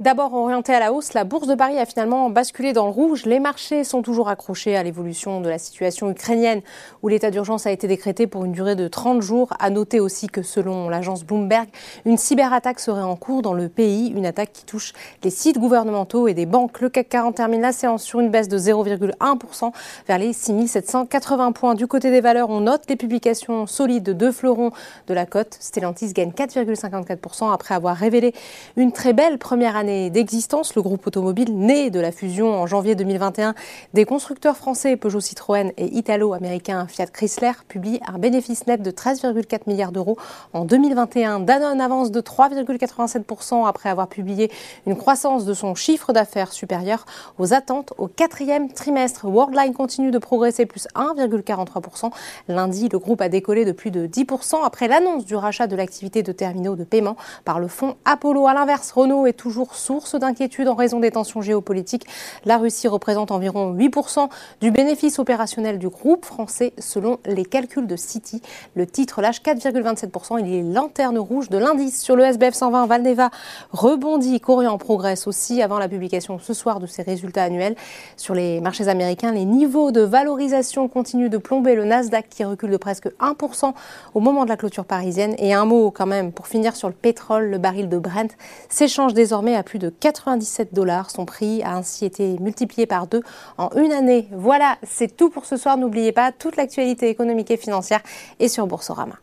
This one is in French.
D'abord orientée à la hausse, la bourse de Paris a finalement basculé dans le rouge. Les marchés sont toujours accrochés à l'évolution de la situation ukrainienne où l'état d'urgence a été décrété pour une durée de 30 jours. À noter aussi que selon l'agence Bloomberg, une cyberattaque serait en cours dans le pays, une attaque qui touche les sites gouvernementaux et des banques. Le CAC 40 termine la séance sur une baisse de 0,1% vers les 6780 points. Du côté des valeurs, on note les publications solides de deux fleurons de la cote. Stellantis gagne 4,54% après avoir révélé une très belle première année d'existence. Le groupe automobile, né de la fusion en janvier 2021 des constructeurs français Peugeot Citroën et italo-américain Fiat Chrysler, publie un bénéfice net de 13,4 milliards d'euros en 2021. Danone avance de 3,87% après avoir publié une croissance de son chiffre d'affaires supérieure aux attentes au quatrième trimestre. Worldline continue de progresser plus 1,43%. Lundi, le groupe a décollé de plus de 10% après l'annonce du rachat de l'activité de terminaux de paiement par le fonds Apollo. À l'inverse, Renault est toujours source d'inquiétude en raison des tensions géopolitiques. La Russie représente environ 8% du bénéfice opérationnel du groupe français selon les calculs de Citi. Le titre lâche 4,27%. Il est lanterne rouge de l'indice sur le SBF 120. Valneva rebondit. Corian progresse aussi avant la publication ce soir de ses résultats annuels. Sur les marchés américains, les niveaux de valorisation continuent de plomber le Nasdaq qui recule de presque 1% au moment de la clôture parisienne. Et un mot quand même pour finir sur le pétrole. Le baril de Brent s'échange désormais à plus de 97 dollars. Son prix a ainsi été multiplié par deux en une année. Voilà, c'est tout pour ce soir. N'oubliez pas, toute l'actualité économique et financière est sur Boursorama.